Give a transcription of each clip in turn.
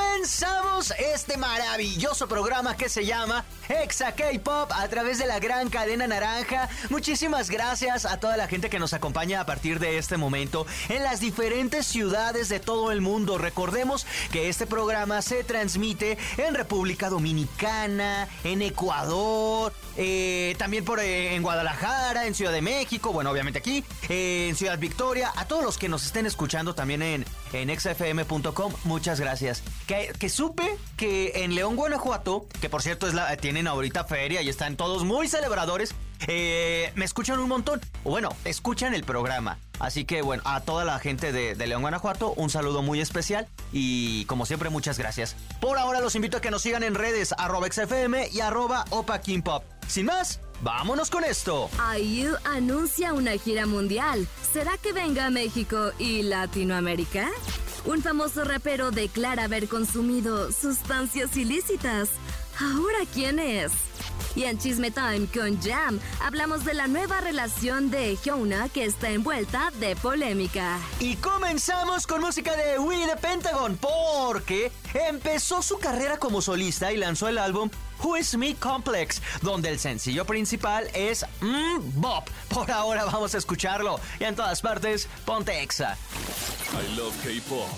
Comenzamos este maravilloso programa que se llama Exa K-Pop a través de la gran cadena naranja. Muchísimas gracias a toda la gente que nos acompaña a partir de este momento en las diferentes ciudades de todo el mundo. Recordemos que este programa se transmite en República Dominicana, en Ecuador, eh, también por eh, en Guadalajara, en Ciudad de México, bueno, obviamente aquí, eh, en Ciudad Victoria, a todos los que nos estén escuchando también en, en xfm.com, muchas gracias. Que, supe que en León, Guanajuato, que por cierto es la, tienen ahorita feria y están todos muy celebradores, me escuchan un montón. Bueno, escuchan el programa. Así que bueno, a toda la gente de, León, Guanajuato, un saludo muy especial y como siempre muchas gracias. Por ahora los invito a que nos sigan en redes arroba xfm y arroba opa Pop. Sin más, vámonos con esto. IU anuncia una gira mundial. ¿Será que venga a México y Latinoamérica? Un famoso rapero declara haber consumido sustancias ilícitas. ¿Ahora quién es? Y en Chisme Time con Jam hablamos de la nueva relación de Hyuna que está envuelta de polémica. Y comenzamos con música de We the Pentagon porque empezó su carrera como solista y lanzó el álbum Who Is Me Complex, donde el sencillo principal es Mmm Bop. Por ahora vamos a escucharlo y en todas partes ponte Exa. I love K-pop.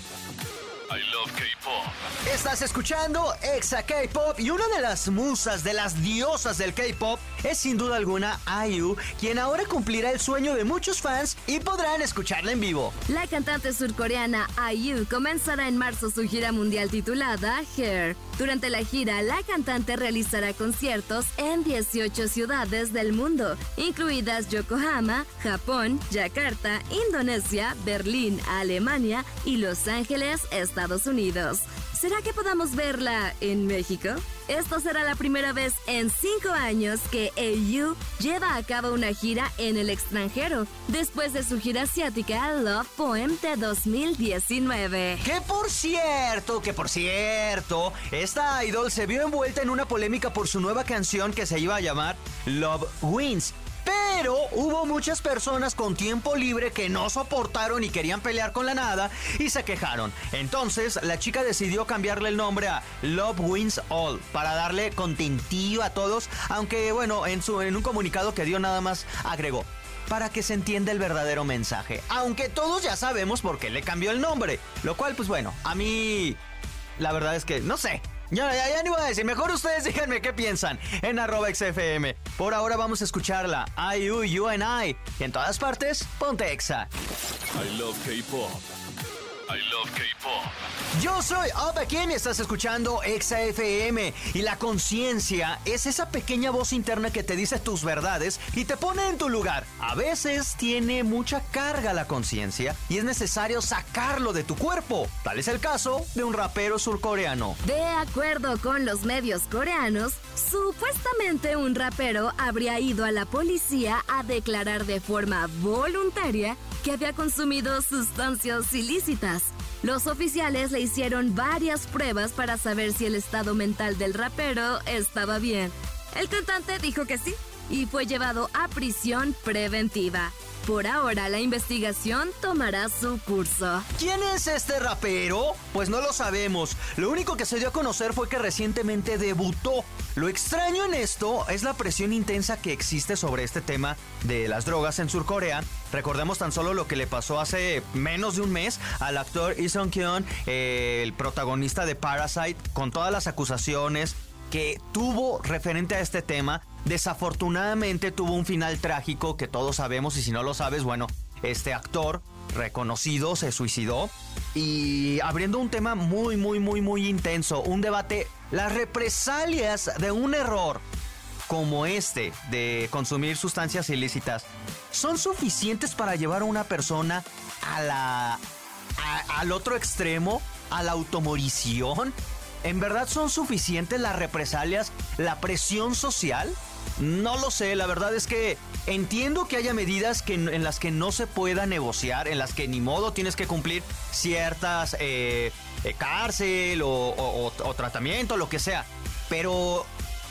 I love K-pop. Estás escuchando Exa K-pop y una de las musas, de las diosas del K-pop es sin duda alguna IU, quien ahora cumplirá el sueño de muchos fans y podrán escucharla en vivo. La cantante surcoreana IU comenzará en marzo su gira mundial titulada Hair. Durante la gira, la cantante realizará conciertos en 18 ciudades del mundo, incluidas Yokohama, Japón, Yakarta, Indonesia, Berlín, Alemania y Los Ángeles, Estados Unidos. ¿Será que podamos verla en México? Esto será la primera vez en cinco años que AU lleva a cabo una gira en el extranjero, después de su gira asiática Love Poem de 2019. Que por cierto, que por cierto, esta idol se vio envuelta en una polémica por su nueva canción que se iba a llamar Love Wins. Pero hubo muchas personas con tiempo libre que no soportaron y querían pelear con la nada y se quejaron. Entonces la chica decidió cambiarle el nombre a Love Wins All para darle contentillo a todos, aunque bueno, en, su, en un comunicado que dio nada más agregó para que se entienda el verdadero mensaje. Aunque todos ya sabemos por qué le cambió el nombre. Lo cual, pues bueno, a mí... La verdad es que, no sé, ya, ya, ya ni a decir. Mejor ustedes díganme qué piensan en arroba XFM. Por ahora vamos a escucharla. IU, you and I. Y en todas partes, ponte Exa. I love K-pop. I love K-pop. Yo soy Opa Kim y estás escuchando Exa FM. Y la conciencia es esa pequeña voz interna que te dice tus verdades y te pone en tu lugar. A veces tiene mucha carga la conciencia y es necesario sacarlo de tu cuerpo. Tal es el caso de un rapero surcoreano. De acuerdo con los medios coreanos, supuestamente un rapero habría ido a la policía a declarar de forma voluntaria que había consumido sustancias ilícitas. Los oficiales le hicieron varias pruebas para saber si el estado mental del rapero estaba bien. El cantante dijo que sí y fue llevado a prisión preventiva. Por ahora la investigación tomará su curso. ¿Quién es este rapero? Pues no lo sabemos. Lo único que se dio a conocer fue que recientemente debutó. Lo extraño en esto es la presión intensa que existe sobre este tema de las drogas en Surcorea. Recordemos tan solo lo que le pasó hace menos de un mes al actor Lee Sung Kyun, eh, el protagonista de Parasite, con todas las acusaciones que tuvo referente a este tema. Desafortunadamente tuvo un final trágico que todos sabemos y si no lo sabes, bueno, este actor reconocido se suicidó y abriendo un tema muy, muy, muy, muy intenso, un debate, las represalias de un error como este de consumir sustancias ilícitas son suficientes para llevar a una persona a la al otro extremo, a la automorición. ¿En verdad son suficientes las represalias, la presión social? No lo sé, la verdad es que entiendo que haya medidas que, en las que no se pueda negociar, en las que ni modo tienes que cumplir ciertas eh, eh, cárcel o, tratamiento, lo que sea. Pero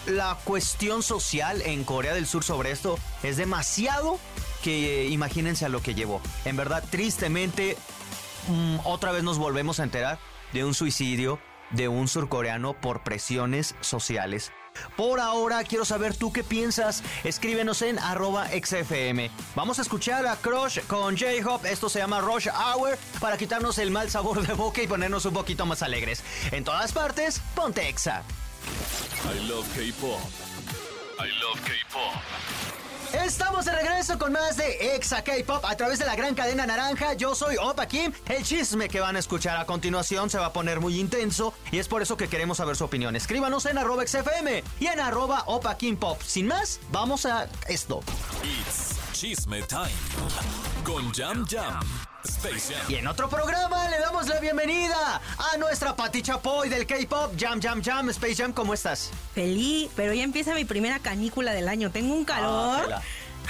la cuestión social en Corea del Sur sobre esto es demasiado que imagínense a lo que llevó. En verdad, tristemente, mm, otra vez nos volvemos a enterar de un suicidio de un surcoreano por presiones sociales. Por ahora quiero saber tú qué piensas. Escríbenos en arroba xfm. Vamos a escuchar a Crush con J-Hop. Esto se llama Rush Hour para quitarnos el mal sabor de boca y ponernos un poquito más alegres. En todas partes, ponte exa. I love K-pop. I love K-pop. Estamos de regreso con más de Exa K-Pop a través de la gran cadena naranja. Yo soy Opa Kim. El chisme que van a escuchar a continuación se va a poner muy intenso y es por eso que queremos saber su opinión. Escríbanos en arroba XFM y en arroba Opa Kim Pop. Sin más, vamos a esto. Chisme Time con Jam Jam. Y en otro programa le damos la bienvenida a nuestra Pati Chapoy del K-Pop, Jam Jam Jam, Space Jam, ¿cómo estás? Feliz, pero ya empieza mi primera canícula del año. Tengo un calor. Ah,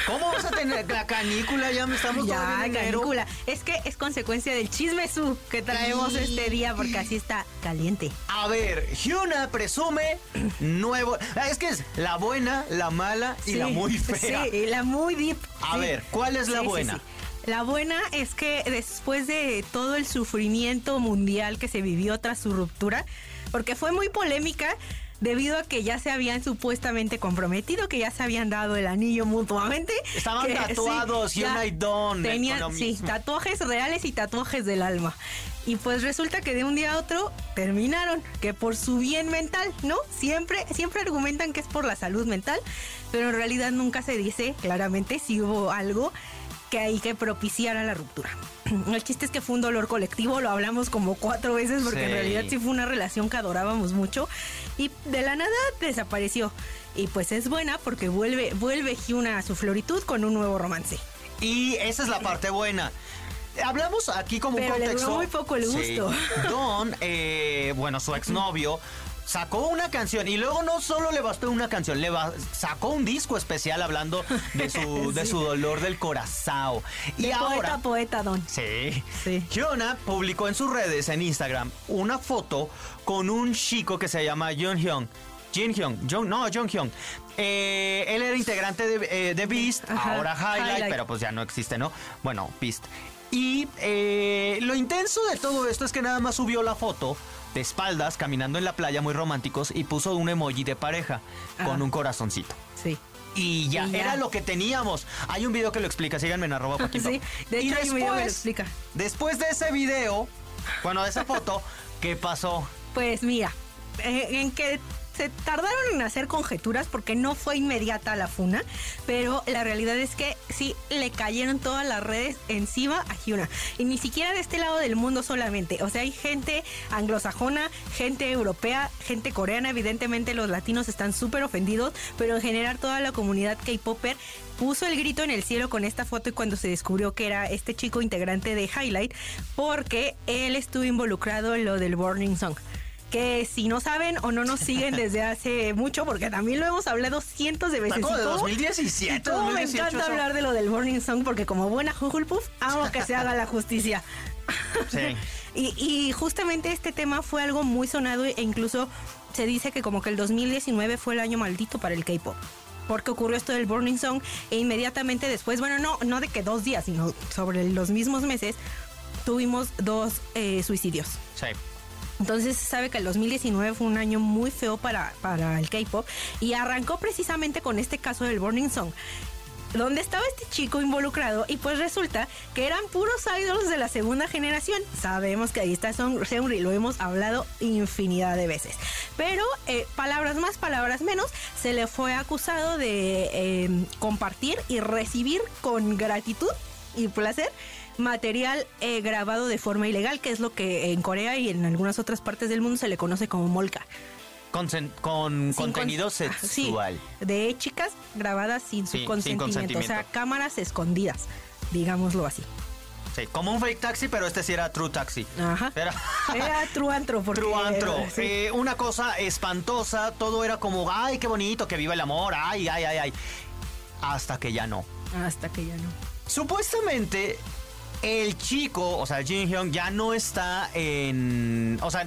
¿Cómo vas a tener la canícula? Ya me estamos Ya, canícula. Es que es consecuencia del chisme su que traemos este día porque así está caliente. A ver, Hyuna presume nuevo. Ah, es que es la buena, la mala y la muy fea. Sí, la muy deep. A ver, ¿cuál es la buena? La buena es que después de todo el sufrimiento mundial que se vivió tras su ruptura, porque fue muy polémica, debido a que ya se habían supuestamente comprometido, que ya se habían dado el anillo mutuamente. Estaban tatuados, y y Don. Tenían, sí, tatuajes reales y tatuajes del alma. Y pues resulta que de un día a otro terminaron, que por su bien mental, ¿no? Siempre, siempre argumentan que es por la salud mental, pero en realidad nunca se dice claramente si hubo algo que hay que propiciar a la ruptura. El chiste es que fue un dolor colectivo, lo hablamos como cuatro veces porque en realidad sí fue una relación que adorábamos mucho y de la nada desapareció. Y pues es buena porque vuelve, vuelve Hyuna a su floritud con un nuevo romance. Y esa es la parte buena. Hablamos aquí como un contexto. Le duró muy poco el gusto. Don, eh, bueno, su exnovio sacó una canción y luego no solo le bastó una canción, le sacó un disco especial hablando de su, de su dolor del corazón. Y ahora, poeta, poeta, don. Sí. sí. publicó en sus redes, en Instagram, una foto con un chico que se llama Jung Hyun. Jin Hyun, no, Jung Hyun. Eh, él era integrante de, eh, Beast, ahora Highlight, pero pues ya no existe, ¿no? Bueno, Beast. Y eh, lo intenso de todo esto es que nada más subió la foto de espaldas, caminando en la playa muy románticos y puso un emoji de pareja con un corazoncito. Sí. Y ya, era lo que teníamos. Hay un video que lo explica, síganme en arroba Sí, de hecho hay un video que lo explica. Después de ese video, bueno, de esa foto, ¿qué pasó? Pues mira, en que se tardaron en hacer conjeturas porque no fue inmediata la funa, pero la realidad es que sí le cayeron todas las redes encima a Hyuna. Y ni siquiera de este lado del mundo solamente. O sea, hay gente anglosajona, gente europea, gente coreana. Evidentemente los latinos están súper ofendidos, pero en general toda la comunidad K-Popper puso el grito en el cielo con esta foto y cuando se descubrió que era este chico integrante de Highlight, porque él estuvo involucrado en lo del Burning Song que si no saben o no nos siguen desde hace mucho, porque también lo hemos hablado cientos de veces. Como de 2017. Y todo me encanta hablar de lo del Morning Song, porque como buena Puff, amo que se haga la justicia. Sí. y, y justamente este tema fue algo muy sonado e incluso se dice que como que el 2019 fue el año maldito para el K-pop porque ocurrió esto del Burning Song e inmediatamente después, bueno, no, no de que dos días, sino sobre los mismos meses, tuvimos dos eh, suicidios. Sí. Entonces se sabe que el 2019 fue un año muy feo para, para el K-Pop y arrancó precisamente con este caso del Burning Song donde estaba este chico involucrado y pues resulta que eran puros idols de la segunda generación. Sabemos que ahí está Seungri, lo hemos hablado infinidad de veces. Pero eh, palabras más, palabras menos, se le fue acusado de eh, compartir y recibir con gratitud y placer material eh, grabado de forma ilegal, que es lo que en Corea y en algunas otras partes del mundo se le conoce como molka. Con, con contenido sexual. de chicas grabadas sin su consentimiento, O sea, cámaras escondidas, digámoslo así. Sí, como un fake taxi, pero este sí era true taxi. Ajá. Era, Era truantro, porque... Truantro. sí. Eh, una cosa espantosa, todo era como, ay, qué bonito, que viva el amor, ay, ay, ay, ay. Hasta que ya no. Hasta que ya no. Supuestamente, el chico, o sea, Jin Hyun, ya no está en. O sea,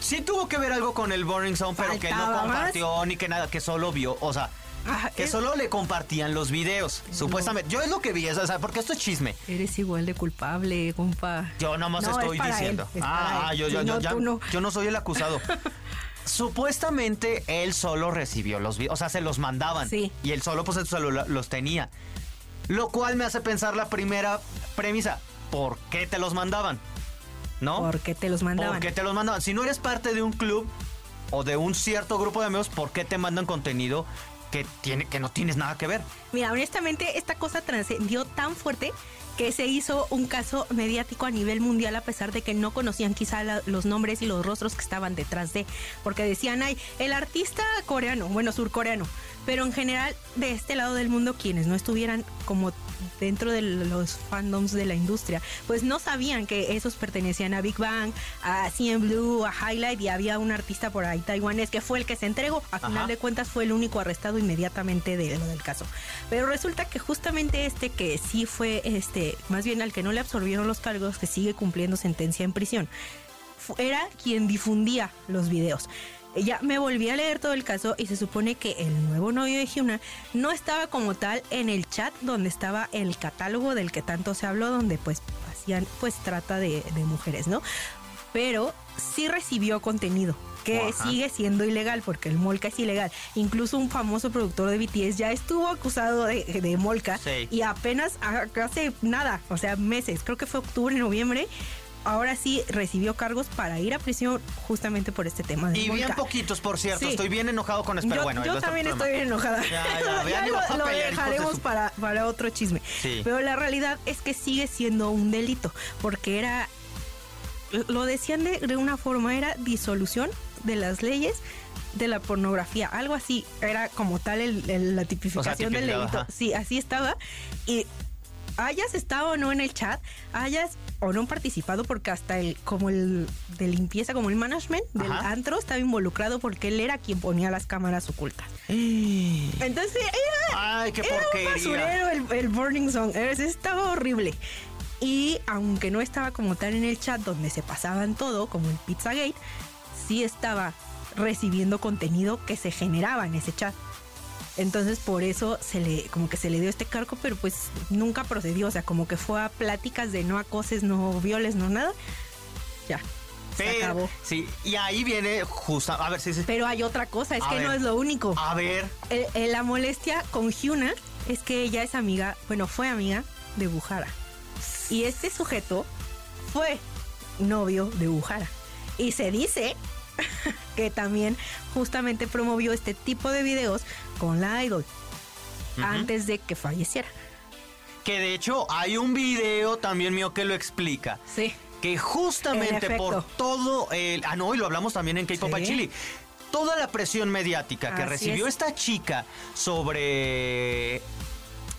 sí tuvo que ver algo con el Burning Zone, pero que no más. compartió ni que nada, que solo vio, o sea. Ah, Que es- solo le compartían los videos, supuestamente. Yo es lo que vi, o sea, porque esto es chisme. Eres igual de culpable, compa. Yo nomás No, es estoy diciendo. él, es ah, yo, no, ya- tú no. yo no soy el acusado. Supuestamente él solo recibió los videos, o sea, se los mandaban. Sí. Y él solo pues celular los tenía. Lo cual me hace pensar la primera premisa. ¿Por qué te los mandaban? ¿No? ¿Por qué te los mandaban? ¿Por qué te los mandaban? Si no eres parte de un club o de un cierto grupo de amigos, ¿por qué te mandan contenido que, tiene, que no tienes nada que ver? Mira, honestamente, esta cosa trascendió tan fuerte que se hizo un caso mediático a nivel mundial a pesar de que no conocían quizá la- los nombres y los rostros que estaban detrás de, porque decían, ay, el artista coreano, bueno, surcoreano, pero en general de este lado del mundo quienes no estuvieran como dentro de los fandoms de la industria, pues no sabían que esos pertenecían a Big Bang, a CN Blue, a Highlight y había un artista por ahí taiwanés que fue el que se entregó. A final de cuentas fue el único arrestado inmediatamente de lo del caso. Pero resulta que justamente este que sí fue, este, más bien al que no le absorbieron los cargos, que sigue cumpliendo sentencia en prisión, era quien difundía los videos. Ya me volví a leer todo el caso y se supone que el nuevo novio de Hyuna no estaba como tal en el chat donde estaba el catálogo del que tanto se habló, donde pues hacían pues trata de, de mujeres, ¿no? Pero sí recibió contenido que Ajá. sigue siendo ilegal porque el molca es ilegal. Incluso un famoso productor de BTS ya estuvo acusado de, de molca Sí. y apenas hace nada, o sea, meses, creo que fue octubre, noviembre. Ahora sí recibió cargos para ir a prisión justamente por este tema de Y bien poquitos, por cierto. Sí. Estoy bien enojado con eso, pero yo bueno. yo también estoy bien enojada. Ya, ya, ya Ya ni lo, pelear, de dejaremos su- para, para otro chisme. Sí. Pero la realidad es que sigue siendo un delito, porque era, lo decían de, de una forma, era disolución de las leyes de la pornografía, algo así, era como tal el- el- la tipificación del delito. ajá. Sí, así estaba. Y hayas estado o no en el chat, hayas o no participado, porque hasta el, como el de limpieza, como el management del Ajá. antro estaba involucrado porque él era quien ponía las cámaras ocultas. Entonces era, Ay, qué era un basurero el, el Burning Song. Es- Estaba horrible. Y aunque no estaba como tal en el chat donde se pasaban todo, como el Pizzagate, sí estaba recibiendo contenido que se generaba en ese chat. Entonces por eso se le, como que se le dio este cargo, pero pues nunca procedió. O sea, como que fue a pláticas de no acoses, no violes, no nada. Ya. Se Pero, acabó. sí, y ahí viene justo. A ver, sí, sí. Pero hay otra cosa, es A que ver. no es lo único. A ver. Eh, eh, la molestia con Hyuna es que ella es amiga, bueno, fue amiga de Bujara. Y este sujeto fue novio de Bujara. Y se dice que también justamente promovió este tipo de videos con la idol antes de que falleciera. Que de hecho hay un video también mío que lo explica. Sí. Que En justamente por todo el. Ah, no, y lo hablamos también en K-Pop Sí. Chili. Toda la presión mediática que Así recibió es. esta chica sobre.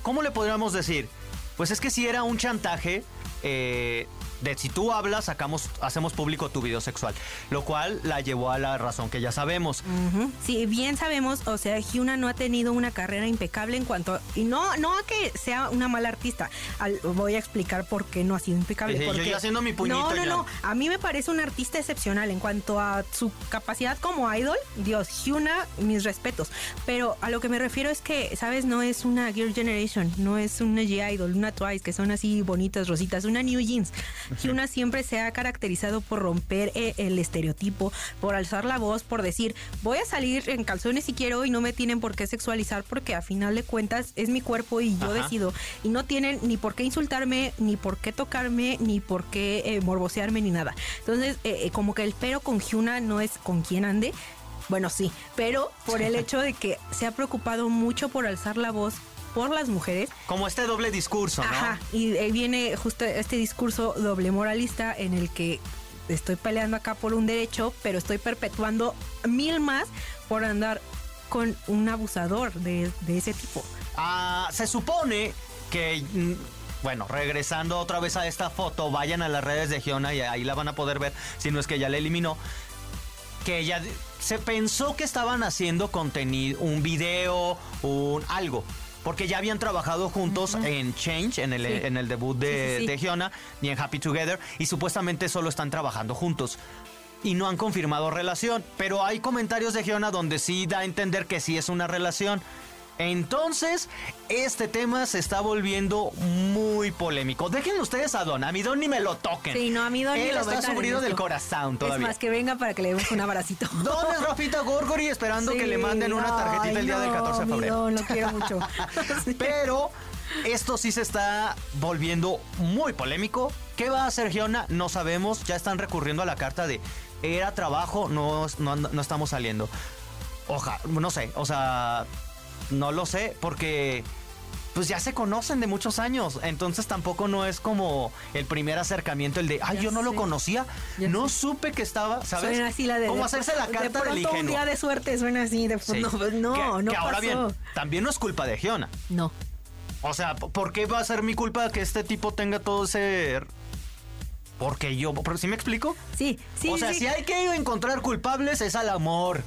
¿Cómo le podríamos decir? Pues es que si era un chantaje. eh, de si tú hablas, sacamos, hacemos público tu video sexual. Lo cual la llevó a la razón que ya sabemos. Ujú. Sí, bien sabemos, o sea, Hyuna no ha tenido una carrera impecable en cuanto a- y no no a que sea una mala artista. Al- voy a explicar por qué no ha sido impecable. Sí, yo porque, ya haciendo mi puñito No, no, ya. no. A mí me parece un artista excepcional en cuanto a su capacidad como idol. Dios, Hyuna, mis respetos. Pero a lo que me refiero es que, sabes, no es una Girl Generation, no es una G-Idol, una Twice que son así bonitas, rositas, una New Jeans. Hyuna siempre se ha caracterizado por romper eh, el estereotipo, por alzar la voz, por decir, voy a salir en calzones si quiero y no me tienen por qué sexualizar porque a final de cuentas es mi cuerpo y yo Ajá. decido. Y no tienen ni por qué insultarme, ni por qué tocarme, ni por qué eh, morbosearme, ni nada. Entonces, eh, como que el pero con Hyuna no es con quien ande. Bueno, sí, pero por el hecho de que se ha preocupado mucho por alzar la voz por las mujeres Como este doble discurso, ¿no? Ajá, y ahí viene justo este discurso doble moralista en el que estoy peleando acá por un derecho, pero estoy perpetuando mil más por andar con un abusador de, de ese tipo. Ah, se supone que mm, bueno, regresando otra vez a esta foto, vayan a las redes de Giona y ahí la van a poder ver, si no es que ya la eliminó. Que ella se pensó que estaban haciendo contenido, un video, un algo. Porque ya habían trabajado juntos en Change, en el, Sí. en el debut de, Sí, sí, sí. de Giona, y en Happy Together, y supuestamente solo están trabajando juntos. Y no han confirmado relación, pero hay comentarios de Giona donde sí da a entender que sí es una relación. Entonces, este tema se está volviendo muy polémico. Dejen ustedes a Don, a mi Don ni me lo toquen. Sí, no, a mi Don ni Él lo está subido del corazón Es todavía. más, que venga para que le demos un abracito. ¿Dónde es Rafita Gorgori esperando que le manden una tarjetita el día del 14 de febrero? mi Don, lo quiero mucho. Pero esto sí se está volviendo muy polémico. ¿Qué va a hacer Giona? No sabemos. Ya están recurriendo a la carta de era trabajo, no, no, no estamos saliendo. Oja, no sé, o sea, no lo sé porque pues ya se conocen de muchos años, entonces tampoco no es como el primer acercamiento, el de, ay, Ya yo no lo conocía, Ya no supe que estaba, ¿sabes? Suena así la de. Como de- hacerse la de carta del pronto un ingenuo. día de suerte suena así. De, Sí. No, pues, no, que, no que ahora pasó. bien, también no es culpa de Giona. No. O sea, ¿por qué va a ser mi culpa que este tipo tenga todo ese... Porque yo... ¿pero ¿Sí me explico? Sí, sí, o sea, sí. si hay que encontrar culpables es al amor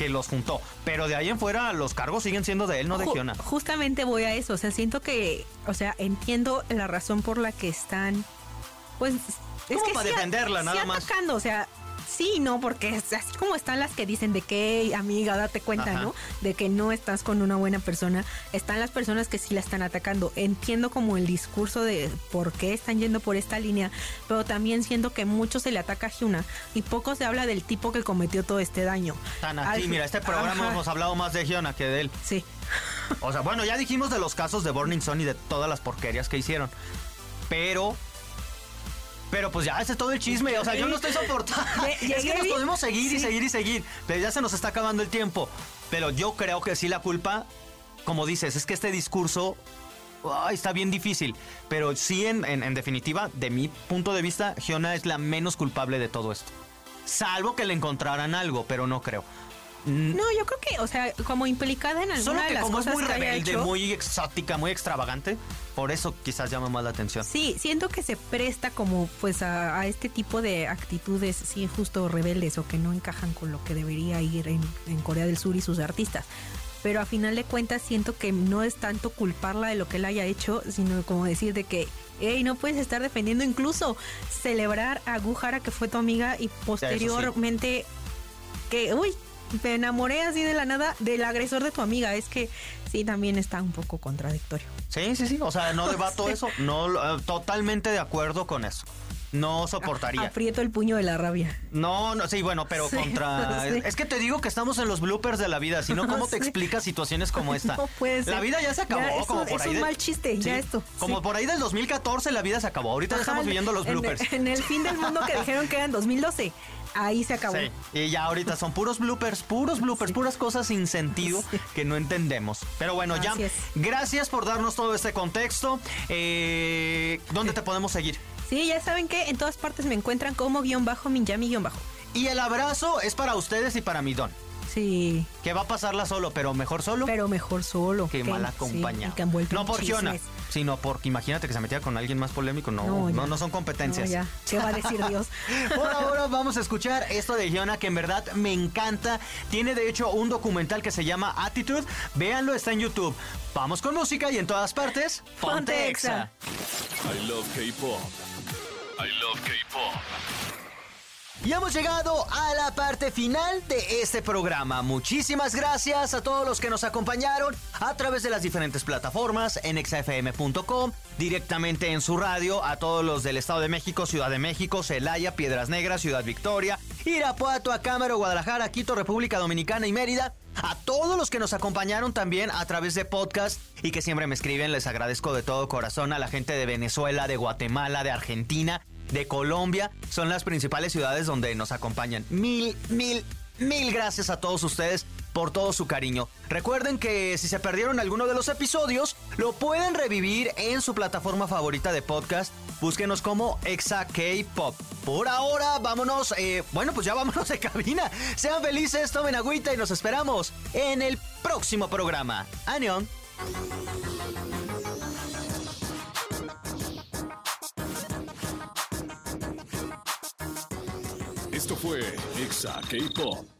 que los juntó. Pero de ahí en fuera los cargos siguen siendo de él, no de Ju- Giona. Justamente voy a eso. O sea, siento que. O sea, entiendo la razón por la que están. Pues. Es Como que para sí defenderla, sí nada más. atacando, o sea. Sí, no, porque es así como están las que dicen de que, "Ey, amiga, date cuenta, Ajá. ¿no? De que no estás con una buena persona. Están las personas que sí la están atacando. Entiendo como el discurso de por qué están yendo por esta línea, pero también siento que mucho se le ataca a Hyuna y poco se habla del tipo que cometió todo este daño. Tan así, Al- mira, este programa Ajá. hemos hablado más de Giona que de él. Sí. O sea, bueno, ya dijimos de los casos de Burning Sun y de todas las porquerías que hicieron. Pero... Pero pues ya ese es todo el chisme, o sea, yo no estoy soportando. Es que nos podemos seguir y seguir y seguir, pero ya se nos está acabando el tiempo. Pero yo creo que sí la culpa, como dices, es que este discurso está bien difícil. Pero sí, en, en- en definitiva, de mi punto de vista, Giona es la menos culpable de todo esto. Salvo que le encontraran algo, pero no creo. Mm, No, yo creo que, o sea, como implicada en alguna Solo de que las como es cosas muy que haya rebelde, hecho, muy exótica, muy extravagante, por eso quizás llama más la atención. Sí, siento que se presta como pues a, a este tipo de actitudes, sí, justo rebeldes o que no encajan con lo que debería ir en, en Corea del Sur y sus artistas. Pero a final de cuentas siento que no es tanto culparla de lo que él haya hecho, sino como decir de que, hey, no puedes estar defendiendo, incluso celebrar a Guhara que fue tu amiga y posteriormente que, uy, me enamoré así de la nada del agresor de tu amiga. Es que sí, también está un poco contradictorio. Sí, sí, sí. O sea, no debato eso. No, eh, totalmente de acuerdo con eso. No soportaría. Aprieto el puño de la rabia. No, no, sí, bueno, pero Sí, contra. sí. Es que te digo que estamos en los bloopers de la vida. Si no, ¿cómo te explicas situaciones como esta? No puede ser. La vida ya se acabó, Ya, es como un- por es ahí. un de- mal chiste, ya esto, Como por ahí del 2014 la vida se acabó. Ahorita ya Ajá, estamos viviendo los en- bloopers. En, el fin del mundo que dijeron que era en 2012. Ahí se acabó. Sí, y ya ahorita son puros bloopers, puros bloopers, Sí. puras cosas sin sentido Sí. que no entendemos. Pero bueno, es. gracias por darnos todo este contexto. Eh, ¿Dónde te podemos seguir? Sí, ya saben que en todas partes me encuentran como guion bajo, Minyami guion bajo. Y el abrazo es para ustedes y para mi don, Sí, que va a pasarla solo, pero mejor solo pero mejor solo. que mal sí, acompañado. y que no por Giona, sino porque imagínate que se metía con alguien más polémico. No, no, No, no, ya. son competencias. No, ya. ¿Qué va a decir Dios? Por ahora vamos a escuchar esto de Giona que en verdad me encanta. Tiene de hecho un documental que se llama Attitude. Véanlo, está en YouTube. Vamos con música y en todas partes. Ponte Exa. I love K-pop. Love K-pop. Y hemos llegado a la parte final de este programa. Muchísimas gracias a todos los que nos acompañaron a través de las diferentes plataformas en exafm.com, directamente en su radio, a todos los del Estado de México, Ciudad de México, Celaya, Piedras Negras, Ciudad Victoria, Irapuato, Acámaro, Guadalajara, Quito, República Dominicana y Mérida. A todos los que nos acompañaron también a través de podcast y que siempre me escriben, les agradezco de todo corazón a la gente de Venezuela, de Guatemala, de Argentina, de Colombia. Son las principales ciudades donde nos acompañan. Mil, mil, mil gracias a todos ustedes por todo su cariño. Recuerden que si se perdieron alguno de los episodios, lo pueden revivir en su plataforma favorita de podcast. Búsquenos como Exa K-Pop. Por ahora, vámonos, eh, bueno, pues ya vámonos de cabina. Sean felices, tomen agüita y nos esperamos en el próximo programa. Anion. Fue Exa K-Pop